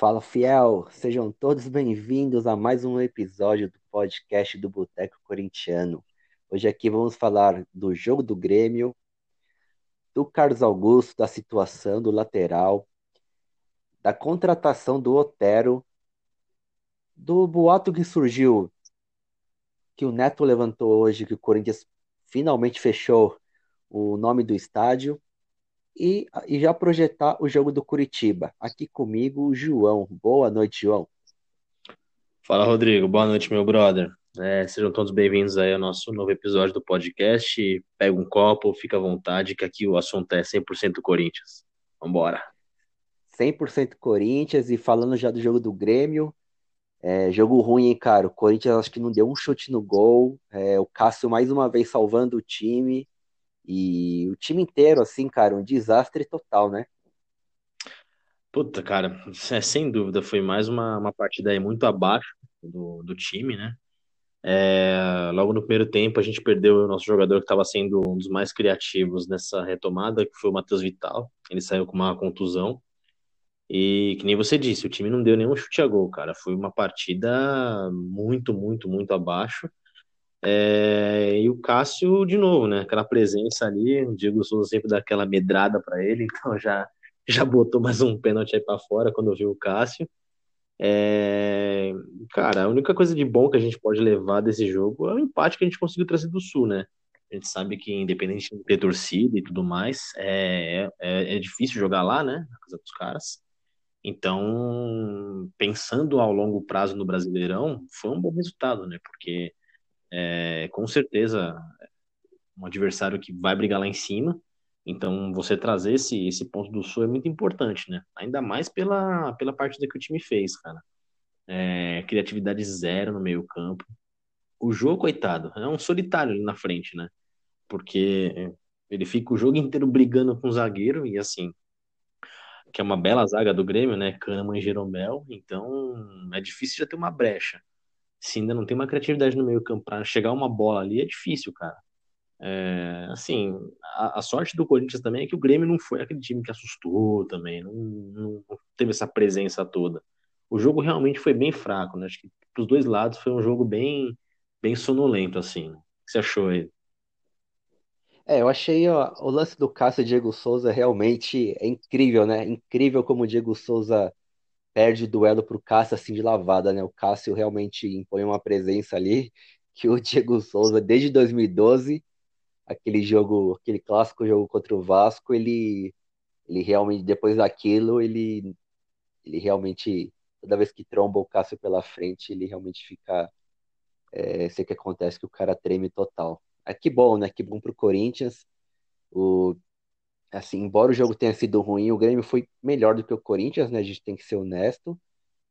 Fala fiel, sejam todos bem-vindos a mais um episódio do podcast do Boteco Corintiano. Hoje aqui vamos falar do jogo do Grêmio, do Carlos Augusto, da situação do lateral, da contratação do Otero, do boato que surgiu que o Neto levantou hoje que o Corinthians finalmente fechou o nome do estádio e, e já projetar o jogo do Curitiba. Aqui comigo, o João. Boa noite, João. Fala, Rodrigo. Boa noite, meu brother. É, sejam todos bem-vindos aí ao nosso novo episódio do podcast. Pega um copo, fica à vontade, que aqui o assunto é 100% Corinthians. Vambora. 100% Corinthians e falando já do jogo do Grêmio, é, jogo ruim, hein, cara? O Corinthians acho que não deu um chute no gol. É, o Cássio mais uma vez salvando o time. E o time inteiro, assim, cara, um desastre total, né? Puta, cara, é, sem dúvida, foi mais uma, uma partida aí muito abaixo do, do time, né? É, logo no primeiro tempo a gente perdeu o nosso jogador que estava sendo um dos mais criativos nessa retomada, que foi o Matheus Vital. Ele saiu com uma contusão. E que nem você disse, o time não deu nenhum chute a gol, cara. Foi uma partida muito, muito, muito abaixo. É, e o Cássio, de novo, né? Aquela presença ali, o Diego Souza sempre dá aquela medrada para ele, então já, já botou mais um pênalti aí para fora quando viu o Cássio. É, cara, a única coisa de bom que a gente pode levar desse jogo é o empate que a gente conseguiu trazer do Sul, né? A gente sabe que, independente de ter torcida e tudo mais, é, é, é difícil jogar lá, né? Na casa dos caras. Então, pensando ao longo prazo no Brasileirão, foi um bom resultado, né? Porque é, com certeza um adversário que vai brigar lá em cima. Então, você trazer esse, esse ponto do sul é muito importante, né? Ainda mais pela, pela partida que o time fez, cara. É, criatividade zero no meio campo. O jogo, coitado, é um solitário ali na frente, né? Porque ele fica o jogo inteiro brigando com o zagueiro e assim, que é uma bela zaga do Grêmio, né? Kahneman e Jeromel, então é difícil já ter uma brecha se ainda não tem uma criatividade no meio campo para chegar uma bola ali, é difícil, cara. É, assim, a, a, sorte do Corinthians também é que o Grêmio não foi aquele time que assustou também, não, não, teve essa presença toda. O jogo realmente foi bem fraco, né? Acho que pros dois lados foi um jogo bem, bem sonolento, assim. O que você achou aí? É, eu achei ó, o lance do Cássio e Diego Souza realmente é incrível, né? Incrível como o Diego Souza perde duelo para o Cássio assim de lavada, né? O Cássio realmente impõe uma presença ali que o Diego Souza, desde 2012, aquele jogo, aquele clássico jogo contra o Vasco, ele, ele realmente, depois daquilo, ele, ele realmente, toda vez que tromba o Cássio pela frente, ele realmente fica. É, sei que acontece que o cara treme total. É que bom, né? Que bom pro Corinthians. O assim, embora o jogo tenha sido ruim, o Grêmio foi melhor do que o Corinthians, né? A gente tem que ser honesto.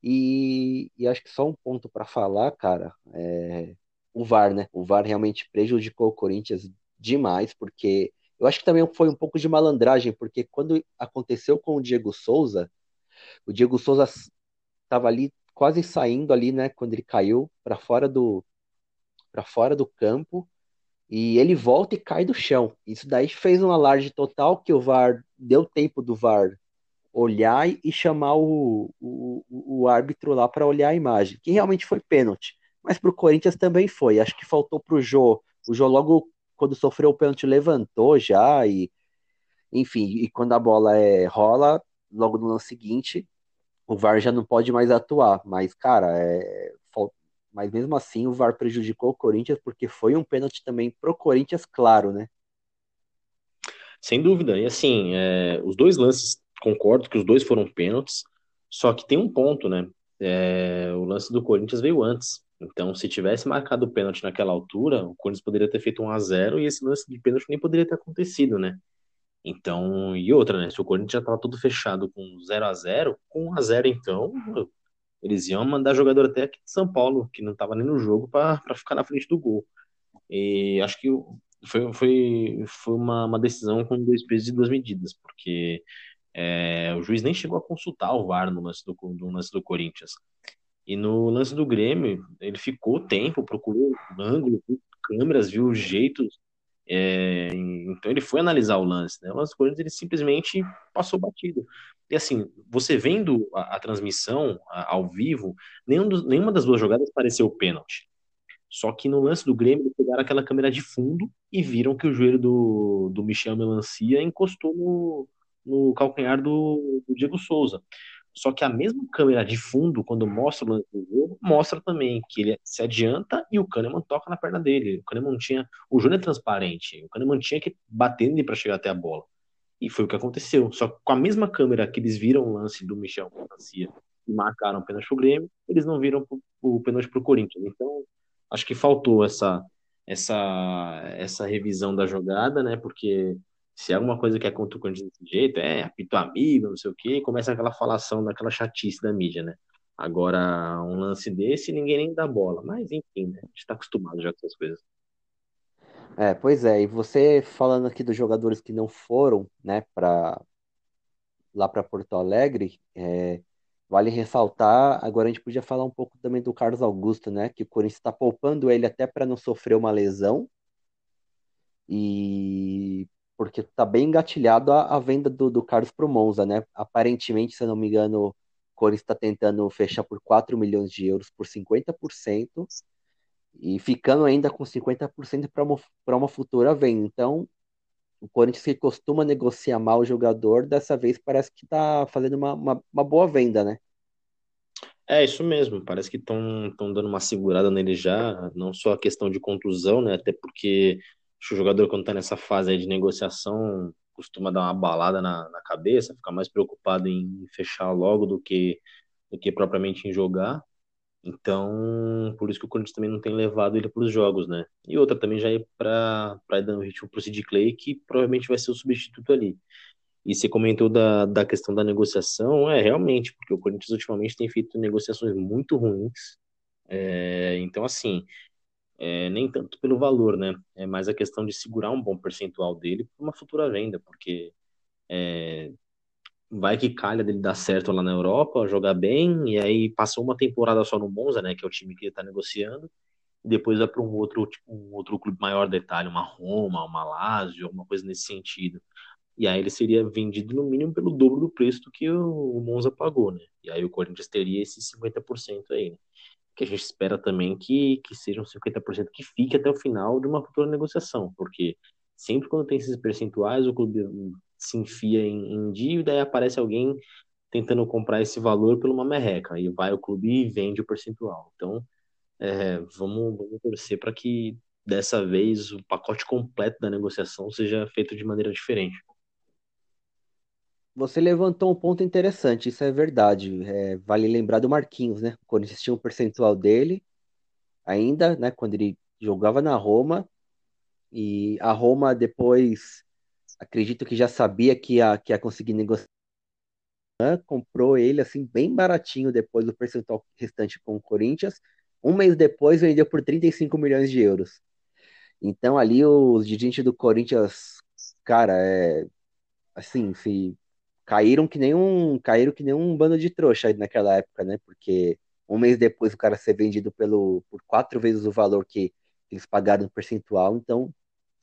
E, e acho que só um ponto para falar, cara, é o VAR, né? O VAR realmente prejudicou o Corinthians demais, porque eu acho que também foi um pouco de malandragem, porque quando aconteceu com o Diego Souza, o Diego Souza estava ali quase saindo ali, né, quando ele caiu para fora do para fora do campo e ele volta e cai do chão. Isso daí fez um alarde total que o VAR deu tempo do VAR olhar e chamar o, o, o árbitro lá para olhar a imagem, que realmente foi pênalti. Mas para o Corinthians também foi. Acho que faltou para o Jô. O Jô logo quando sofreu o pênalti levantou já e enfim, e quando a bola é, rola, logo no lance seguinte, o VAR já não pode mais atuar. Mas, cara, é, mas mesmo assim o VAR prejudicou o Corinthians porque foi um pênalti também pro Corinthians, claro, né? Sem dúvida. E assim, é, os dois lances, concordo que os dois foram pênaltis, só que tem um ponto, né? É, o lance do Corinthians veio antes. Então, se tivesse marcado o pênalti naquela altura, o Corinthians poderia ter feito um a 0 e esse lance de pênalti nem poderia ter acontecido, né? Então, e outra, né? Se o Corinthians já estava tudo fechado com 0 a 0 com 1 a 0 então, eles iam mandar jogador até aqui de São Paulo, que não estava nem no jogo, para ficar na frente do gol. E acho que foi, foi, foi uma, uma decisão com dois pesos e duas medidas, porque é, o juiz nem chegou a consultar o VAR no lance do, no lance do Corinthians. E no lance do Grêmio, ele ficou tempo, procurou ângulo, câmeras, viu jeitos, é, então ele foi analisar o lance, né? O lance do Corinthians ele simplesmente passou batido. E assim, você vendo a, a transmissão a, ao vivo, nenhum dos, nenhuma das duas jogadas pareceu pênalti. Só que no lance do Grêmio, eles pegaram aquela câmera de fundo e viram que o joelho do, do Michel Melancia encostou no, no calcanhar do, do Diego Souza. Só que a mesma câmera de fundo, quando mostra o lance do jogo, mostra também que ele se adianta e o Kahneman toca na perna dele. O Kahneman tinha. O Júnior é transparente. O Kahneman tinha que bater nele para chegar até a bola. E foi o que aconteceu. Só que com a mesma câmera que eles viram o lance do Michel Melancia e marcaram o pênalti pro Grêmio, eles não viram o pênalti pro Corinthians. Então, acho que faltou essa, essa, essa revisão da jogada, né? Porque se é alguma coisa que é contra o Corinthians desse jeito, é apito amigo, não sei o quê, começa aquela falação daquela chatice da mídia, né? Agora, um lance desse, ninguém nem dá bola. Mas, enfim, né? A gente tá acostumado já com essas coisas. É, pois é, e você falando aqui dos jogadores que não foram, né, para lá para Porto Alegre, é, vale ressaltar, agora a gente podia falar um pouco também do Carlos Augusto, né, que o Corinthians está poupando ele até para não sofrer uma lesão, e porque tá bem engatilhado a, a venda do, do Carlos pro Monza, né? Aparentemente, se eu não me engano, o Corinthians está tentando fechar por 4 milhões de euros por 50% e ficando ainda com 50% para uma, uma futura venda. Então, o Corinthians que costuma negociar mal o jogador, dessa vez parece que está fazendo uma, uma, uma, boa venda, né? É isso mesmo, parece que estão dando uma segurada nele já, não só a questão de contusão, né? Até porque Acho que o jogador, quando está nessa fase de negociação, costuma dar uma balada na, na cabeça, ficar mais preocupado em fechar logo do que, do que propriamente em jogar. Então, por isso que o Corinthians também não tem levado ele para os jogos, né? E outra também já ir para um ritmo para o Sid Clay, que provavelmente vai ser o substituto ali. E você comentou da, da questão da negociação, é realmente, porque o Corinthians ultimamente tem feito negociações muito ruins. É, então, assim, é, nem tanto pelo valor, né? É mais a questão de segurar um bom percentual dele para uma futura venda, porque é, vai que calha dele dar certo lá na Europa, jogar bem, e aí passou uma temporada só no Monza, né? Que é o time que ele está negociando, e depois vai para um outro, tipo, um outro clube maior detalhe, uma Roma, uma Lazio, alguma coisa nesse sentido. E aí ele seria vendido no mínimo pelo dobro do preço que o Monza pagou, né? E aí o Corinthians teria esses 50% aí, né? Que a gente espera também que, que sejam 50% que fique até o final de uma futura negociação, porque sempre quando tem esses percentuais, o clube se enfia em, em dívida e aparece alguém tentando comprar esse valor por uma merreca, e vai o clube e vende o percentual. Então, é, vamos, vamos torcer para que dessa vez o pacote completo da negociação seja feito de maneira diferente. Você levantou um ponto interessante, isso é verdade. É, vale lembrar do Marquinhos, né? Quando existia um percentual dele, ainda, né? Quando ele jogava na Roma, e a Roma depois, acredito que já sabia que ia, que ia conseguir negociar, comprou ele assim bem baratinho depois do percentual restante com o Corinthians. Um mês depois vendeu por 35 milhões de euros. Então ali os dirigentes do Corinthians, cara, é assim, se caíram que nem um, caíram que nem um bando de trouxa naquela época, né? Porque um mês depois o cara ser vendido pelo, por quatro vezes o valor que eles pagaram no percentual, então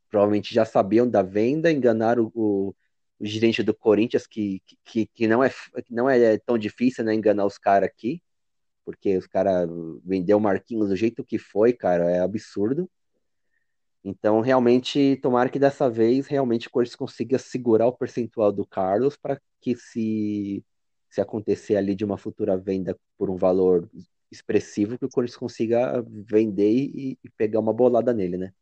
provavelmente já sabiam da venda, enganaram o, o gerente do Corinthians, que, que, que não, é, não é tão difícil né, enganar os caras aqui, porque os caras vendeu o Marquinhos do jeito que foi, cara, é absurdo. Então, realmente, tomara que dessa vez realmente o Corinthians consiga segurar o percentual do Carlos para que se, se acontecer ali de uma futura venda por um valor expressivo, que o Corinthians consiga vender e, e pegar uma bolada nele, né?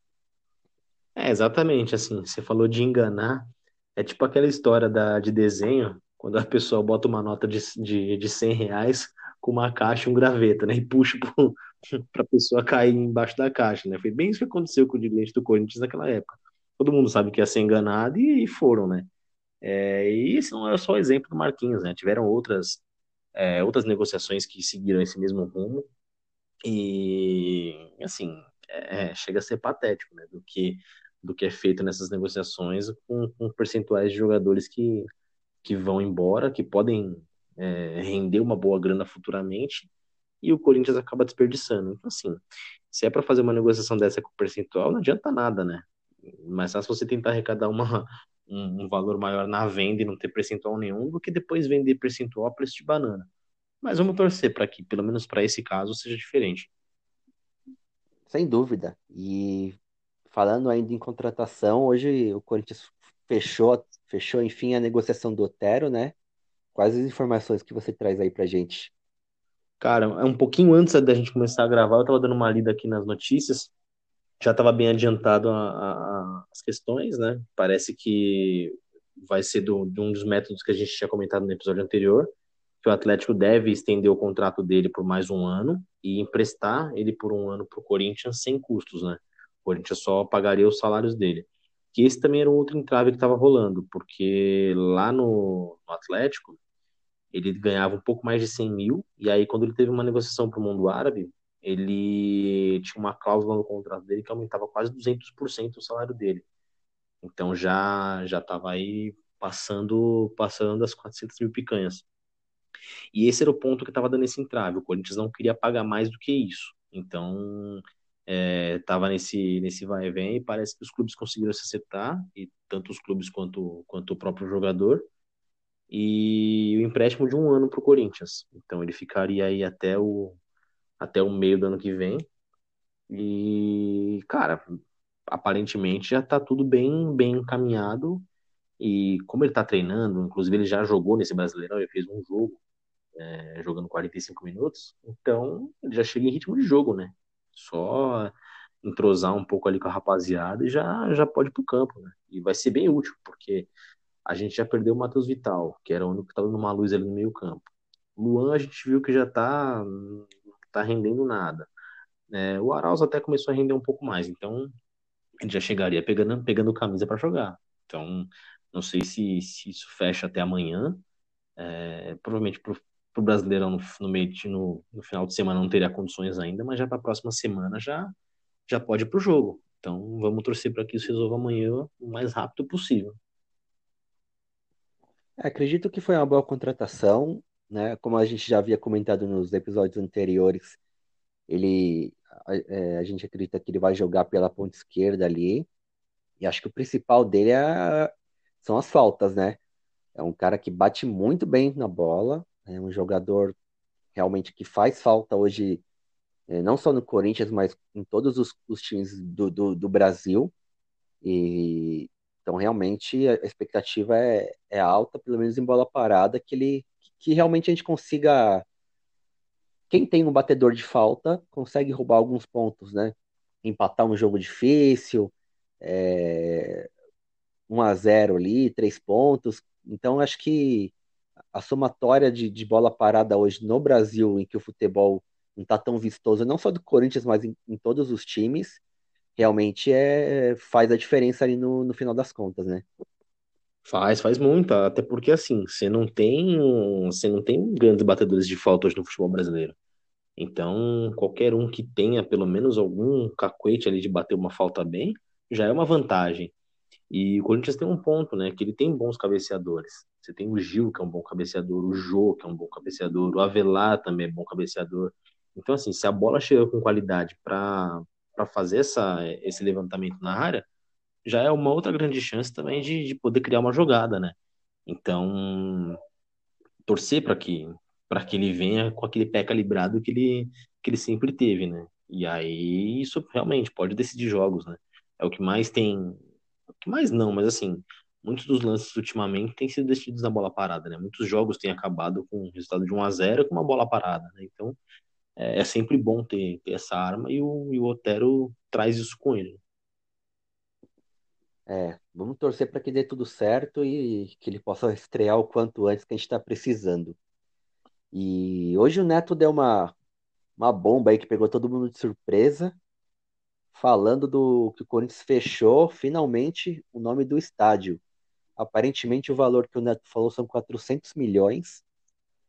É, exatamente, assim, você falou de enganar, é tipo aquela história da, de desenho, quando a pessoa bota uma nota de, de, de 100 reais com uma caixa e um graveto, né, e puxa para a pessoa cair embaixo da caixa, né, foi bem isso que aconteceu com o dirigente do Corinthians naquela época. Todo mundo sabe que ia ser enganado e, e foram, né. É, e esse não é só o exemplo do Marquinhos, né? Tiveram outras, é, outras negociações que seguiram esse mesmo rumo. E, assim, é, é, chega a ser patético, né? Do que, do que é feito nessas negociações com, com percentuais de jogadores que, que vão embora, que podem é, render uma boa grana futuramente, e o Corinthians acaba desperdiçando. Então, assim, se é para fazer uma negociação dessa com percentual, não adianta nada, né? mais fácil você tentar arrecadar uma, um, um, valor maior na venda e não ter percentual nenhum do que depois vender percentual a preço de banana. Mas vamos torcer para que, pelo menos para esse caso, seja diferente. Sem dúvida. E falando ainda em contratação, hoje o Corinthians fechou, fechou enfim a negociação do Otero, né? Quais as informações que você traz aí pra gente? Cara, é um pouquinho antes da gente começar a gravar, eu tava dando uma lida aqui nas notícias, já estava bem adiantado a, a, as questões, né? Parece que vai ser do, de um dos métodos que a gente tinha comentado no episódio anterior, que o Atlético deve estender o contrato dele por mais um ano e emprestar ele por um ano para o Corinthians sem custos, né? O Corinthians só pagaria os salários dele. Que esse também era um outro entrave que estava rolando, porque lá no, no, Atlético ele ganhava um pouco mais de 100 mil, e aí quando ele teve uma negociação para o mundo árabe, ele tinha uma cláusula no contrato dele que aumentava quase 200% o salário dele. Então já já estava aí passando passando as 400 mil picanhas. E esse era o ponto que estava dando esse entrave. O Corinthians não queria pagar mais do que isso. Então estava é, nesse nesse vai e vem e parece que os clubes conseguiram se acertar e tanto os clubes quanto quanto o próprio jogador e o empréstimo de um ano para o Corinthians. Então ele ficaria aí até o até o meio do ano que vem. E, cara, aparentemente já tá tudo bem, bem encaminhado. E como ele tá treinando, inclusive ele já jogou nesse Brasileirão, ele fez um jogo, é, jogando 45 minutos, então ele já chega em ritmo de jogo, né? Só entrosar um pouco ali com a rapaziada e já, já pode ir pro campo, né? E vai ser bem útil, porque a gente já perdeu o Matheus Vital, que era o único que tava numa luz ali no meio campo. Luan a gente viu que já tá tá rendendo nada. É, o Arauz até começou a render um pouco mais, então ele já chegaria pegando, pegando camisa para jogar. Então, não sei se, se isso fecha até amanhã. É, provavelmente para o Brasileirão no, no meio no, no, final de semana não teria condições ainda, mas já para a próxima semana já, já pode ir para o jogo. Então vamos torcer para que isso resolva amanhã o mais rápido possível. É, acredito que foi uma boa contratação né? Como a gente já havia comentado nos episódios anteriores, ele é, a gente acredita que ele vai jogar pela ponta esquerda ali. E acho que o principal dele é, são as faltas, né? É um cara que bate muito bem na bola, é um jogador realmente que faz falta hoje, é, não só no Corinthians, mas em todos os, os times do, do, do, Brasil. E então realmente a expectativa é, é alta, pelo menos em bola parada, que ele que realmente a gente consiga. Quem tem um batedor de falta consegue roubar alguns pontos, né? Empatar um jogo difícil, é... 1 a 0 ali, três pontos. Então, acho que a somatória de, de bola parada hoje no Brasil, em que o futebol não está tão vistoso, não só do Corinthians, mas em, em todos os times, realmente é, faz a diferença ali no, no final das contas, né? Faz, faz muito, até porque assim, você não tem, você não tem grandes batedores de falta hoje no futebol brasileiro. Então, qualquer um que tenha pelo menos algum cacuete ali de bater uma falta bem, já é uma vantagem. E o Corinthians tem um ponto, né, que ele tem bons cabeceadores. Você tem o Gil, que é um bom cabeceador, o Jô, que é um bom cabeceador, o Avelar também é bom cabeceador. Então, assim, se a bola chega com qualidade para fazer essa, esse levantamento na área, já é uma outra grande chance também de, de poder criar uma jogada, né? Então, torcer para que para que ele venha com aquele pé calibrado que ele que ele sempre teve, né? E aí isso realmente pode decidir jogos, né? É o que mais tem, o que mais não, mas assim, muitos dos lances ultimamente têm sido decididos na bola parada, né? Muitos jogos têm acabado com o resultado de 1 a 0 com uma bola parada, né? Então, é, é sempre bom ter, ter, essa arma e o, e o Otero traz isso com ele. É, vamos torcer para que dê tudo certo e que ele possa estrear o quanto antes que a gente está precisando. E hoje o Neto deu uma, uma bomba aí que pegou todo mundo de surpresa, falando do que o Corinthians fechou finalmente o nome do estádio. Aparentemente o valor que o Neto falou são 400 milhões.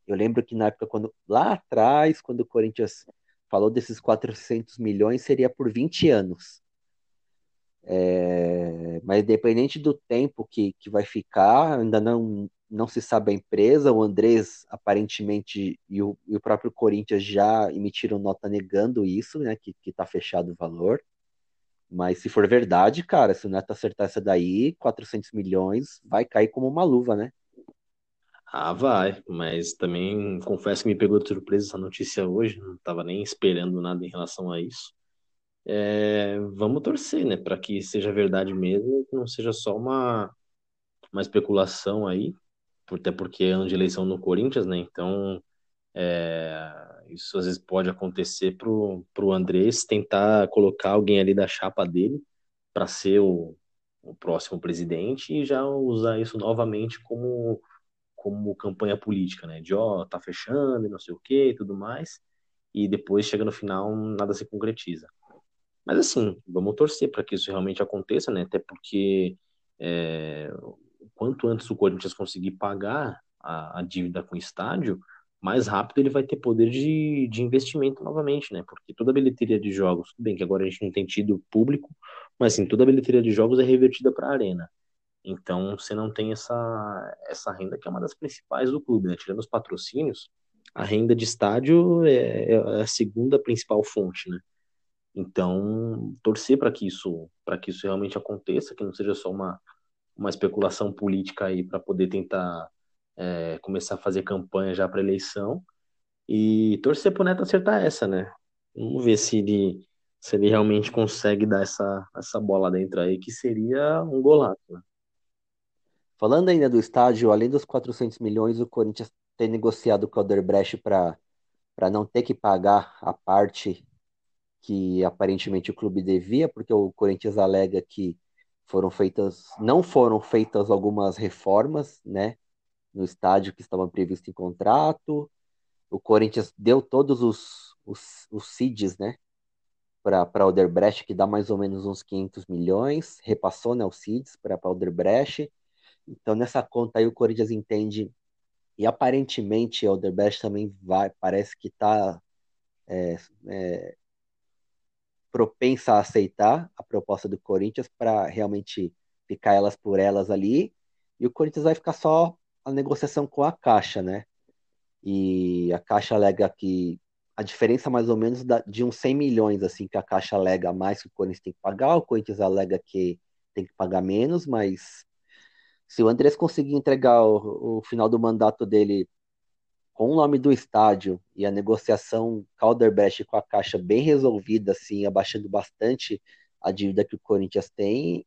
Eu lembro que na época, quando lá atrás, quando o Corinthians falou desses 400 milhões, seria por 20 anos. É, mas independente do tempo que, que vai ficar, ainda não, não se sabe a empresa. O Andrés, aparentemente, e o, e o próprio Corinthians já emitiram nota negando isso, né, que está fechado o valor. Mas se for verdade, cara, se o Neto acertar essa daí, 400 milhões vai cair como uma luva, né? Ah, vai, mas também confesso que me pegou de surpresa essa notícia hoje, não estava nem esperando nada em relação a isso. É, vamos torcer, né, para que seja verdade mesmo, que não seja só uma, uma especulação aí, até porque é ano de eleição no Corinthians, né, então é, isso às vezes pode acontecer pro, pro Andrés tentar colocar alguém ali da chapa dele para ser o, o próximo presidente e já usar isso novamente como como campanha política, né? De ó, oh, tá fechando não sei o que e tudo mais. E depois chega no final, nada se concretiza. Mas assim, vamos torcer para que isso realmente aconteça, né? Até porque é, quanto antes o Corinthians conseguir pagar a, a, dívida com o estádio, mais rápido ele vai ter poder de, de investimento novamente, né? Porque toda a bilheteria de jogos, tudo bem que agora a gente não tem tido público, mas assim, toda a bilheteria de jogos é revertida para a arena. Então você não tem essa, essa renda que é uma das principais do clube, né? Tirando os patrocínios, a renda de estádio é, é a segunda principal fonte, né? Então, torcer para que isso para que isso realmente aconteça, que não seja só uma, uma especulação política aí para poder tentar é, começar a fazer campanha já para eleição e torcer para o Neto acertar essa, né? Vamos ver se ele se ele realmente consegue dar essa, essa bola dentro aí, que seria um golaço, né? Falando ainda do estádio, além dos 400 milhões, o Corinthians tem negociado com o Odebrecht para não ter que pagar a parte que aparentemente o clube devia, porque o Corinthians alega que foram feitas, não foram feitas algumas reformas, né, no estádio que estavam previstas em contrato. O Corinthians deu todos os, os, os CIDs, né, para o Odebrecht, que dá mais ou menos uns 500 milhões, repassou, né, os CIDs para o Odebrecht então, nessa conta aí, o Corinthians entende, e aparentemente o Alderbest também vai, parece que está é, é, propensa a aceitar a proposta do Corinthians para realmente ficar elas por elas ali, e o Corinthians vai ficar só a negociação com a Caixa, né? E a Caixa alega que a diferença mais ou menos de uns 100 milhões, assim, que a Caixa alega mais que o Corinthians tem que pagar, o Corinthians alega que tem que pagar menos, mas se o Andrés conseguir entregar o, o final do mandato dele com o nome do estádio e a negociação Calderbest com a Caixa bem resolvida, assim, abaixando bastante a dívida que o Corinthians tem,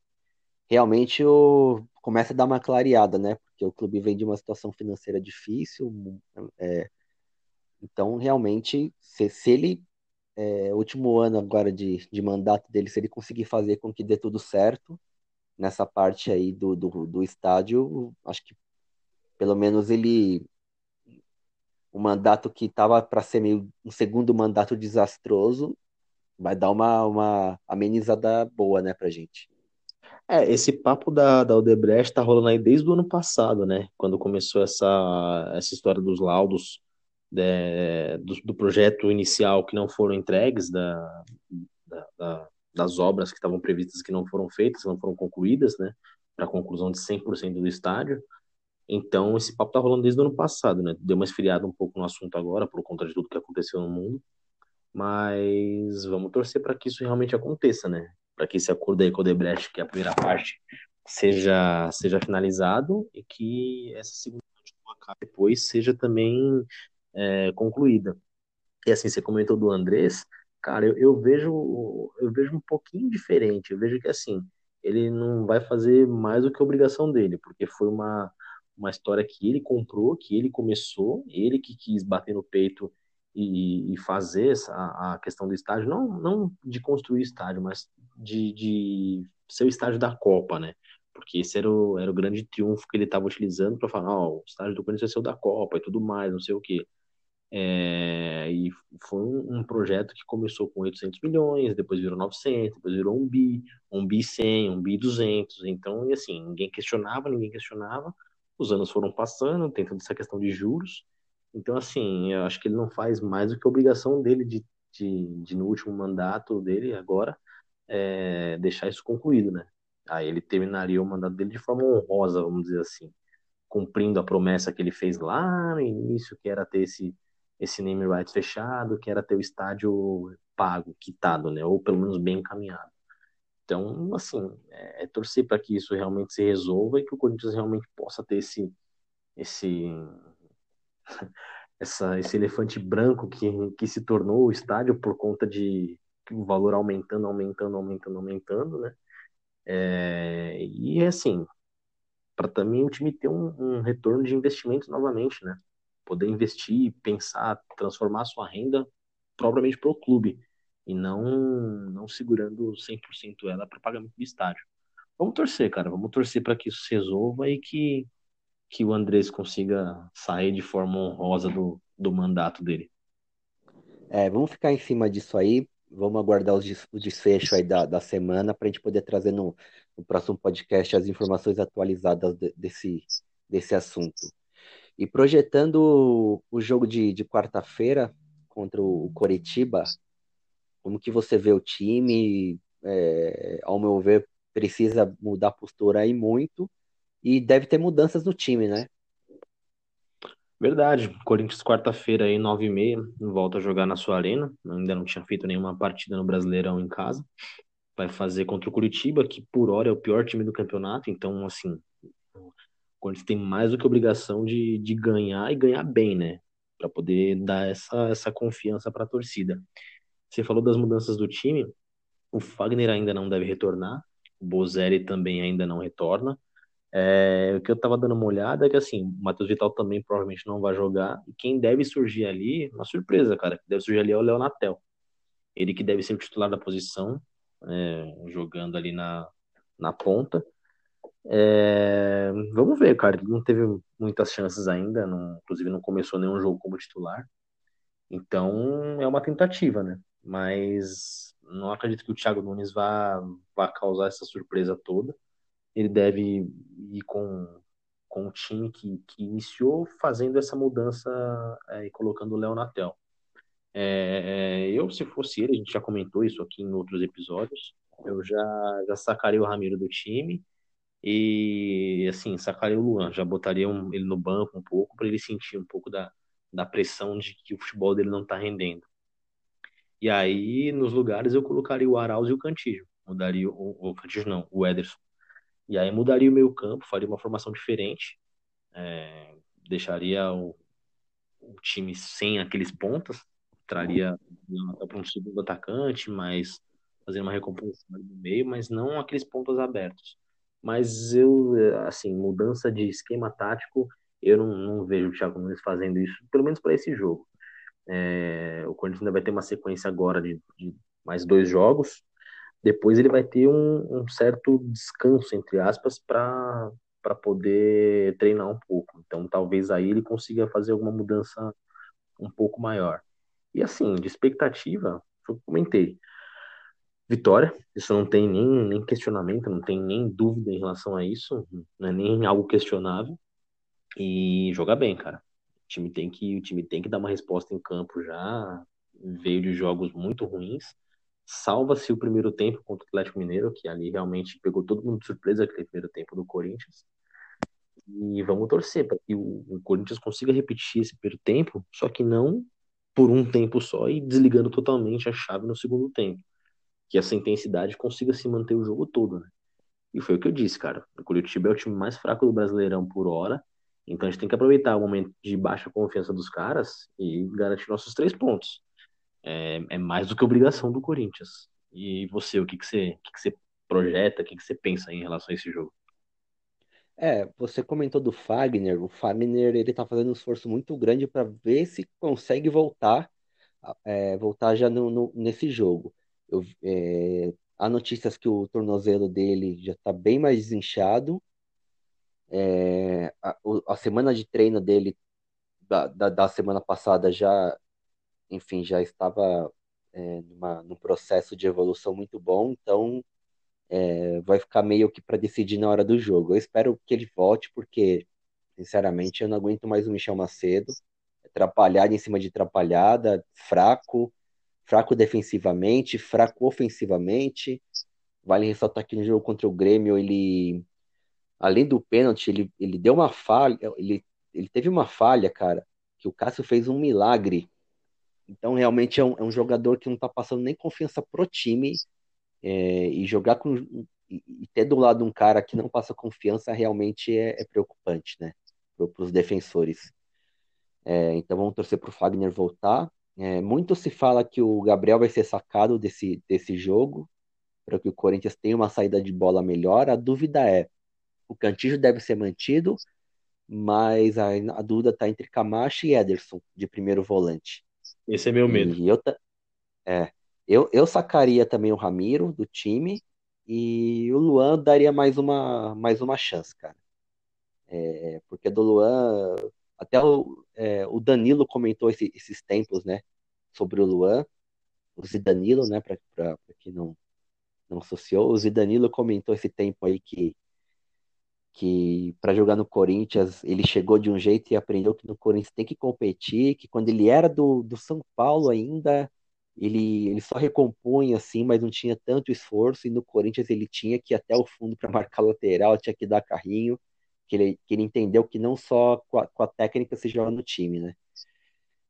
realmente o, começa a dar uma clareada, né? Porque o clube vem de uma situação financeira difícil. É, então, realmente, se, se ele, é, último ano agora de, de mandato dele, se ele conseguir fazer com que dê tudo certo, nessa parte aí do, do, do estádio, acho que pelo menos ele o mandato que estava para ser meio um segundo mandato desastroso vai dar uma, uma amenizada boa, né, pra gente. É, esse papo da, da Odebrecht tá rolando aí desde o ano passado, né, quando começou essa, essa história dos laudos de, do, do, projeto inicial que não foram entregues da, da, da das obras que estavam previstas que não foram feitas, não foram concluídas, né, para a conclusão de 100% do estádio. Então, esse papo tá rolando desde o ano passado, né? Deu uma esfriada um pouco no assunto agora, por conta de tudo que aconteceu no mundo. Mas vamos torcer para que isso realmente aconteça, né? Para que esse acordo aí com o Debrecht, que é a primeira parte, seja, seja finalizado e que essa segunda parte depois seja também é, concluída. E assim, você comentou do Andrés, Cara, eu, eu vejo eu vejo um pouquinho diferente. Eu vejo que assim, ele não vai fazer mais do que a obrigação dele, porque foi uma, uma história que ele comprou, que ele começou, ele que quis bater no peito e, e fazer essa, a questão do estádio, não, não de construir estádio, mas de, de ser o estádio da Copa, né? Porque esse era o, era o grande triunfo que ele estava utilizando para falar, ó, oh, o estádio do Corinthians ser o da Copa e tudo mais, não sei o quê. É, e foi um, um, projeto que começou com 800 milhões, depois virou 900, depois virou um bi, um bi 100, um bi 200. Então, e assim, ninguém questionava, ninguém questionava. Os anos foram passando, tem toda essa questão de juros. Então, assim, eu acho que ele não faz mais do que a obrigação dele de, de, de no último mandato dele, agora, é, deixar isso concluído, né? Aí ele terminaria o mandato dele de forma honrosa, vamos dizer assim, cumprindo a promessa que ele fez lá no início, que era ter esse esse name rights fechado, que era ter o estádio pago, quitado, né? Ou pelo menos bem encaminhado. Então, assim, é, é torcer para que isso realmente se resolva e que o Corinthians realmente possa ter esse, esse, essa, esse elefante branco que, que se tornou o estádio por conta de o valor aumentando, aumentando, aumentando, aumentando, né? É, e assim, para também o time ter um, um, retorno de investimento novamente, né? Poder investir, pensar, transformar a sua renda propriamente para o clube e não não segurando 100% ela para pagamento do estádio. Vamos torcer, cara, vamos torcer para que isso se resolva e que, que o Andrés consiga sair de forma honrosa do, do mandato dele. É, vamos ficar em cima disso aí, vamos aguardar os o desfecho aí da, da semana para a gente poder trazer no, no, próximo podcast as informações atualizadas de, desse, desse assunto. E projetando o jogo de, de quarta-feira contra o Coritiba, como que você vê o time? É, ao meu ver, precisa mudar a postura aí muito e deve ter mudanças no time, né? Verdade. Corinthians quarta-feira aí, nove e meia, volta a jogar na sua arena. Ainda não tinha feito nenhuma partida no Brasileirão em casa. Vai fazer contra o Curitiba, que por hora é o pior time do campeonato. Então, assim, Corinthians tem mais do que obrigação de, de ganhar e ganhar bem, né? Para poder dar essa, essa confiança para a torcida. Você falou das mudanças do time. O Fagner ainda não deve retornar. O Bozelli também ainda não retorna. É, o que eu tava dando uma olhada é que assim, o Matheus Vital também provavelmente não vai jogar. E quem deve surgir ali, uma surpresa, cara, que deve surgir ali é o Leonatel. Ele que deve ser o titular da posição, é, jogando ali na, na ponta. É, vamos ver, cara. Ele não teve muitas chances ainda, não, inclusive não começou nenhum jogo como titular. Então é uma tentativa, né? Mas não acredito que o Thiago Nunes vá, vá causar essa surpresa toda ele deve ir com, com o time que, que iniciou fazendo essa mudança é, e colocando o Léo Natel. É, é, eu, se fosse ele, a gente já comentou isso aqui em outros episódios, eu já, já sacaria o Ramiro do time e, assim, sacaria o Luan, já botaria um, ele no banco um pouco para ele sentir um pouco da, da pressão de que o futebol dele não está rendendo. E aí, nos lugares, eu colocaria o Arauz e o Cantillo. Mudaria o, o Cantillo, não, o Ederson. E aí mudaria o meio campo, faria uma formação diferente, é, deixaria o, o, time sem aqueles pontas, traria para um segundo atacante, mas fazer uma recomposição no meio, mas não aqueles pontos abertos. Mas eu, assim, mudança de esquema tático, eu não, não vejo o Thiago Nunes fazendo isso, pelo menos para esse jogo. É, o Corinthians ainda vai ter uma sequência agora de, de mais dois jogos, depois ele vai ter um, um certo descanso, entre aspas, para poder treinar um pouco. Então, talvez aí ele consiga fazer alguma mudança um pouco maior. E assim, de expectativa, eu comentei. Vitória, isso não tem nem, nem questionamento, não tem nem dúvida em relação a isso, não é nem algo questionável. E jogar bem, cara. O time tem que, o time tem que dar uma resposta em campo já. Veio de jogos muito ruins salva-se o primeiro tempo contra o Atlético Mineiro, que ali realmente pegou todo mundo de surpresa aquele primeiro tempo do Corinthians. E vamos torcer para que o, o, Corinthians consiga repetir esse primeiro tempo, só que não por um tempo só e desligando totalmente a chave no segundo tempo. Que essa intensidade consiga se manter o jogo todo, né? E foi o que eu disse, cara. O Curitiba é o time mais fraco do Brasileirão por hora. Então a gente tem que aproveitar o momento de baixa confiança dos caras e garantir nossos três pontos é, é mais do que obrigação do Corinthians. E você, o que, que, você, o que, que você projeta, o que, que você pensa em relação a esse jogo? É, você comentou do Fagner. O Fagner ele tá fazendo um esforço muito grande para ver se consegue voltar, é, voltar já no, no, nesse jogo. Eu, é, há notícias que o tornozelo dele já está bem mais desinchado. É, a, a, semana de treino dele da, da, da semana passada já enfim, já estava é, numa, num processo de evolução muito bom, então é, vai ficar meio que para decidir na hora do jogo. Eu espero que ele volte, porque, sinceramente, eu não aguento mais o Michel Macedo. Atrapalhada em cima de atrapalhada, fraco, fraco defensivamente, fraco ofensivamente. Vale ressaltar que no jogo contra o Grêmio, ele, além do pênalti, ele, ele deu uma falha, ele, ele teve uma falha, cara, que o Cássio fez um milagre então, realmente é um, é um jogador que não está passando nem confiança pro time. é, e jogar com e, ter do lado um cara que não passa confiança realmente é, é preocupante, né? Para os defensores. É, então vamos torcer para o Fagner voltar. É, muito se fala que o Gabriel vai ser sacado desse, desse jogo, para que o Corinthians tenha uma saída de bola melhor. A dúvida é: o Cantillo deve ser mantido, mas a, a dúvida está entre Camacho e Ederson, de primeiro volante. Esse é meu medo. E eu, é, eu, eu sacaria também o Ramiro do time e o Luan daria mais uma, mais uma chance, cara. É, porque do Luan, até o, é, o Danilo comentou esse, esses tempos, né, sobre o Luan, o Zidanilo, né, para quem não, não associou, o Zidanilo comentou esse tempo aí que que para jogar no Corinthians ele chegou de um jeito e aprendeu que no Corinthians tem que competir, que quando ele era do, do São Paulo ainda ele, ele só recompunha assim, mas não tinha tanto esforço, e no Corinthians ele tinha que ir até o fundo para marcar lateral, tinha que dar carrinho, que ele, que ele entendeu que não só com a, com a técnica se joga no time, né?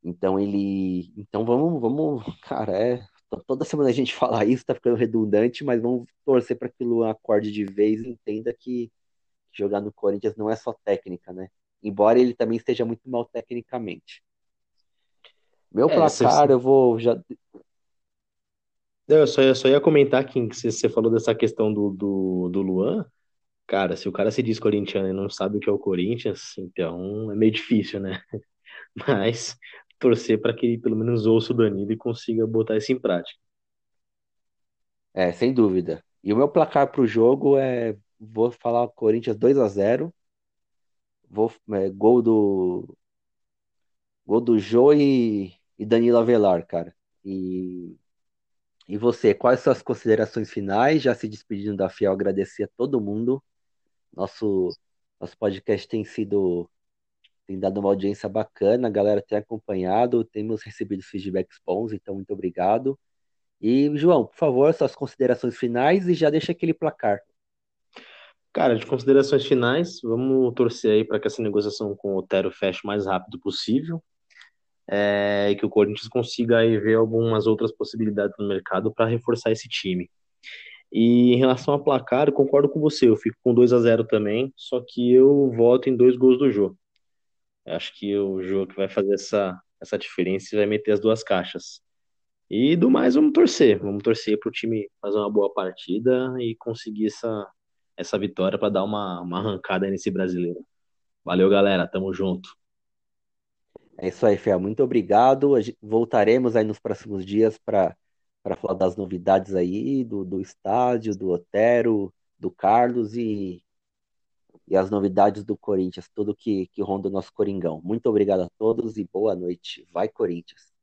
Então ele. Então vamos, vamos, cara, é. Toda semana a gente fala isso, tá ficando redundante, mas vamos torcer para que o Luan acorde de vez e entenda que jogar no Corinthians não é só técnica, né? Embora ele também esteja muito mal tecnicamente. Meu é, placar, você... eu vou já. Eu só, ia, só ia comentar que você falou dessa questão do, do, do Luan. Cara, se o cara se diz corintiano e não sabe o que é o Corinthians, então é meio difícil, né? Mas torcer para que ele pelo menos ouça o Danilo e consiga botar isso em prática. É, sem dúvida. E o meu placar para o jogo é. Vou falar Corinthians 2 a 0 Vou, é, gol do. Gol do Jô e, e Danilo Avelar, cara. E, e você, quais são as considerações finais? Já se despedindo da Fiel, agradecer a todo mundo. Nosso, nosso podcast tem sido tem dado uma audiência bacana, a galera tem acompanhado, temos recebido feedbacks bons, então muito obrigado. E, João, por favor, suas considerações finais e já deixa aquele placar. Cara, de considerações finais, vamos torcer aí para que essa negociação com o Otero feche o mais rápido possível é, e que o Corinthians consiga aí ver algumas outras possibilidades no mercado para reforçar esse time. E em relação a placar, eu concordo com você, eu fico com 2 a 0 também, só que eu voto em dois gols do jogo. Acho que o jogo que vai fazer essa, essa diferença vai meter as duas caixas. E do mais, vamos torcer. Vamos torcer para o time fazer uma boa partida e conseguir essa, essa vitória para dar uma, uma arrancada nesse brasileiro. Valeu, galera. Tamo junto. É isso aí, Fé. Muito obrigado. Voltaremos aí nos próximos dias para falar das novidades aí do, do estádio, do Otero, do Carlos e, e as novidades do Corinthians, tudo que, que ronda o nosso Coringão. Muito obrigado a todos e boa noite. Vai, Corinthians!